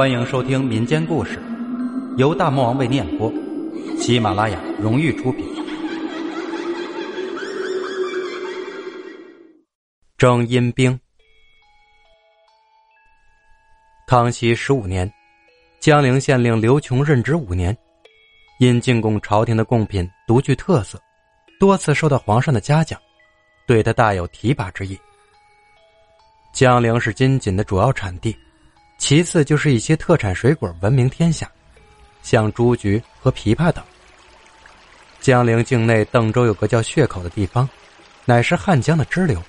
欢迎收听民间故事，由大魔王为你演播，喜马拉雅荣誉出品。征阴兵。康熙十五年，江陵县令刘琼任职五年，因进贡朝廷的贡品独具特色，多次受到皇上的嘉奖，对他大有提拔之意。江陵是金锦的主要产地。其次就是一些特产水果闻名天下，像朱菊和枇杷等。江陵境内邓州有个叫血口的地方，乃是汉江的支流。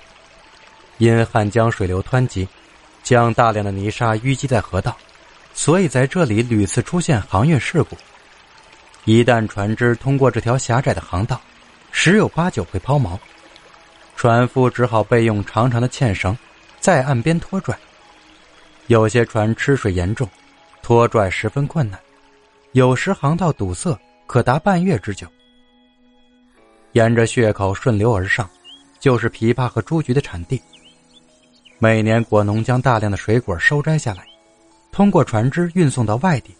因汉江水流湍急，将大量的泥沙淤积在河道，所以在这里屡次出现航运事故。一旦船只通过这条狭窄的航道，十有八九会抛锚，船夫只好备用长长的纤绳，在岸边拖拽。有些船吃水严重，拖拽十分困难，有时航道堵塞，可达半月之久。沿着血口顺流而上，就是枇杷和朱菊的产地。每年果农将大量的水果收摘下来，通过船只运送到外地，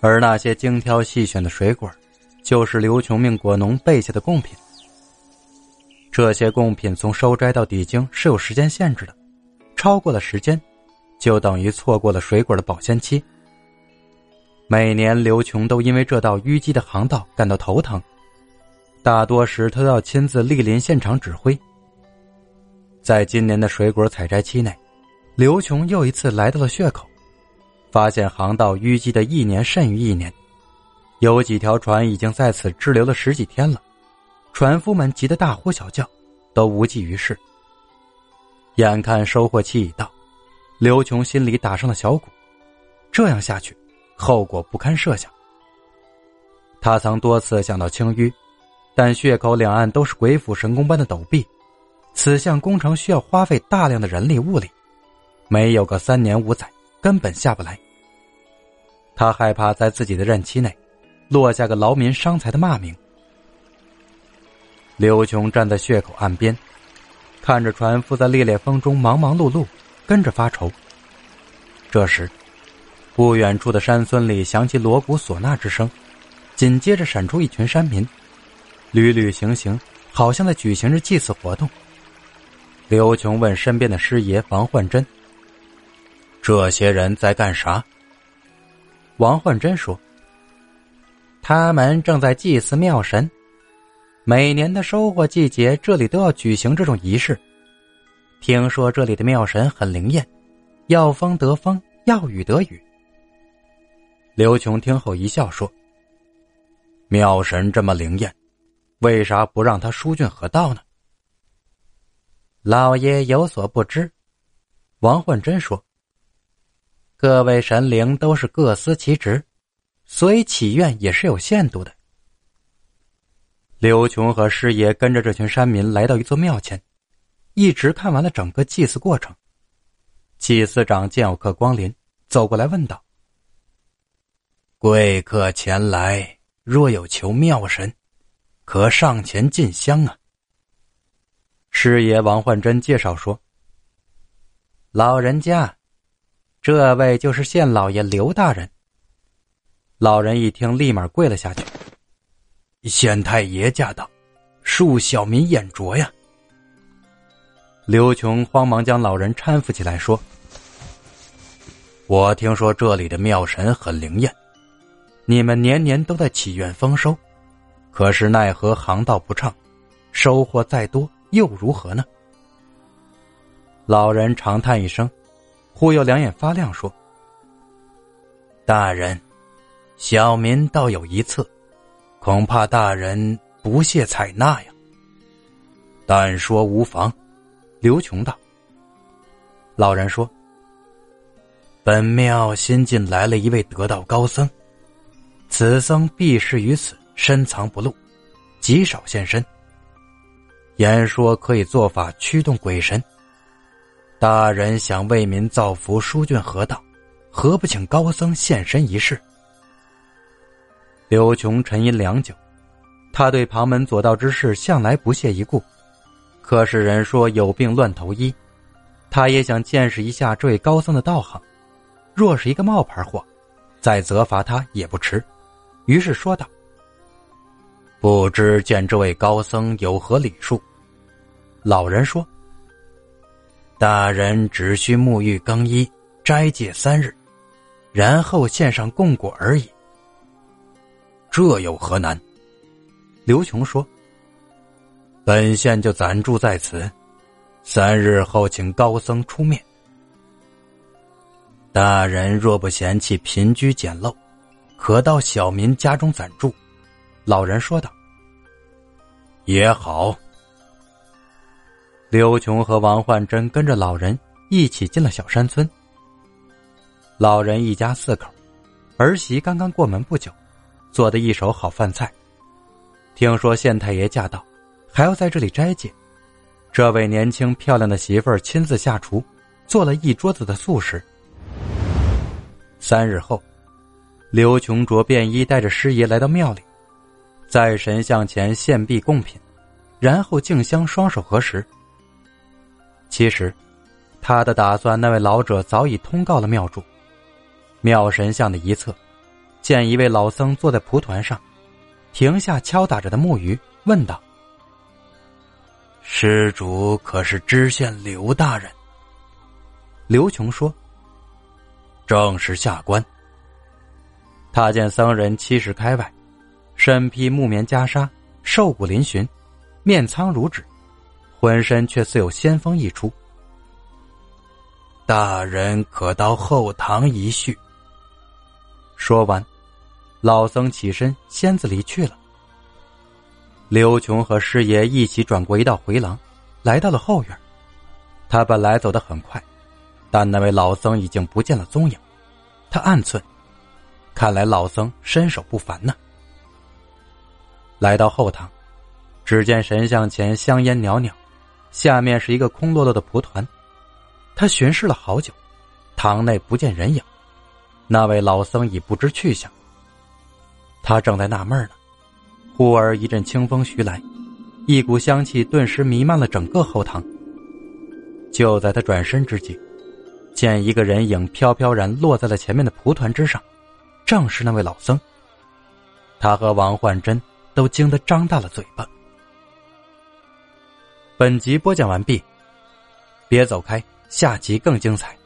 而那些精挑细选的水果，就是刘琼命果农备下的贡品。这些贡品从收摘到抵京是有时间限制的，超过了时间。就等于错过了水果的保鲜期。每年刘琼都因为这道淤积的航道感到头疼，大多时他都要亲自莅临现场指挥。在今年的水果采摘期内，刘琼又一次来到了血口，发现航道淤积的一年甚于一年，有几条船已经在此滞留了十几天了，船夫们急得大呼小叫，都无济于事。眼看收获期已到。刘琼心里打上了小鼓，这样下去，后果不堪设想。他曾多次想到清淤，但血口两岸都是鬼斧神工般的陡壁，此项工程需要花费大量的人力物力，没有个三年五载，根本下不来。他害怕在自己的任期内，落下个劳民伤财的骂名。刘琼站在血口岸边，看着船夫在烈烈风中忙忙碌碌。跟着发愁。这时，不远处的山村里响起锣鼓唢呐之声，紧接着闪出一群山民，屡屡行行，好像在举行着祭祀活动。刘琼问身边的师爷王焕贞：“这些人在干啥？”王焕贞说：“他们正在祭祀庙神，每年的收获季节，这里都要举行这种仪式。”听说这里的庙神很灵验，要风得风，要雨得雨。刘琼听后一笑说：“庙神这么灵验，为啥不让他疏浚河道呢？”老爷有所不知，王焕珍说：“各位神灵都是各司其职，所以祈愿也是有限度的。”刘琼和师爷跟着这群山民来到一座庙前。一直看完了整个祭祀过程，祭祀长见有客光临，走过来问道：“贵客前来，若有求庙神，可上前进香啊。”师爷王焕珍介绍说：“老人家，这位就是县老爷刘大人。”老人一听，立马跪了下去：“县太爷驾到，恕小民眼拙呀。”刘琼慌忙将老人搀扶起来，说：“我听说这里的庙神很灵验，你们年年都在祈愿丰收，可是奈何航道不畅，收获再多又如何呢？”老人长叹一声，忽又两眼发亮，说：“大人，小民倒有一策，恐怕大人不屑采纳呀。但说无妨。”刘琼道：“老人说，本庙新进来了一位得道高僧，此僧避世于此，深藏不露，极少现身。言说可以做法驱动鬼神。大人想为民造福、疏浚河道，何不请高僧现身一试？”刘琼沉吟良久，他对旁门左道之事向来不屑一顾。可是人说有病乱投医，他也想见识一下这位高僧的道行。若是一个冒牌货，再责罚他也不迟。于是说道：“不知见这位高僧有何礼数？”老人说：“大人只需沐浴更衣、斋戒三日，然后献上供果而已。这有何难？”刘琼说：“本县就暂住在此，三日后请高僧出面。大人若不嫌弃贫居简陋，可到小民家中暂住。”老人说道：“也好。”刘琼和王焕珍跟着老人一起进了小山村。老人一家四口，儿媳刚刚过门不久，做的一手好饭菜。听说县太爷驾到，还要在这里斋戒，这位年轻漂亮的媳妇儿亲自下厨，做了一桌子的素食。三日后，刘琼着便衣，带着师爷来到庙里，在神像前献币贡品，然后敬香，双手合十。其实，他的打算，那位老者早已通告了庙主。庙神像的一侧，见一位老僧坐在蒲团上，停下敲打着的木鱼，问道：“施主可是知县刘大人？”刘琼说：“正是下官。”他见僧人七十开外，身披木棉袈裟，瘦骨嶙峋，面苍如纸。浑身却似有仙风溢出。大人可到后堂一叙。说完，老僧起身，仙子离去了。刘琼和师爷一起转过一道回廊，来到了后院。他本来走得很快，但那位老僧已经不见了踪影。他暗忖：看来老僧身手不凡呢。来到后堂，只见神像前香烟袅袅。下面是一个空落落的蒲团，他巡视了好久，堂内不见人影，那位老僧已不知去向。他正在纳闷呢，忽而一阵清风徐来，一股香气顿时弥漫了整个后堂。就在他转身之际，见一个人影飘飘然落在了前面的蒲团之上，正是那位老僧。他和王焕珍都惊得张大了嘴巴。本集播讲完毕，别走开，下集更精彩。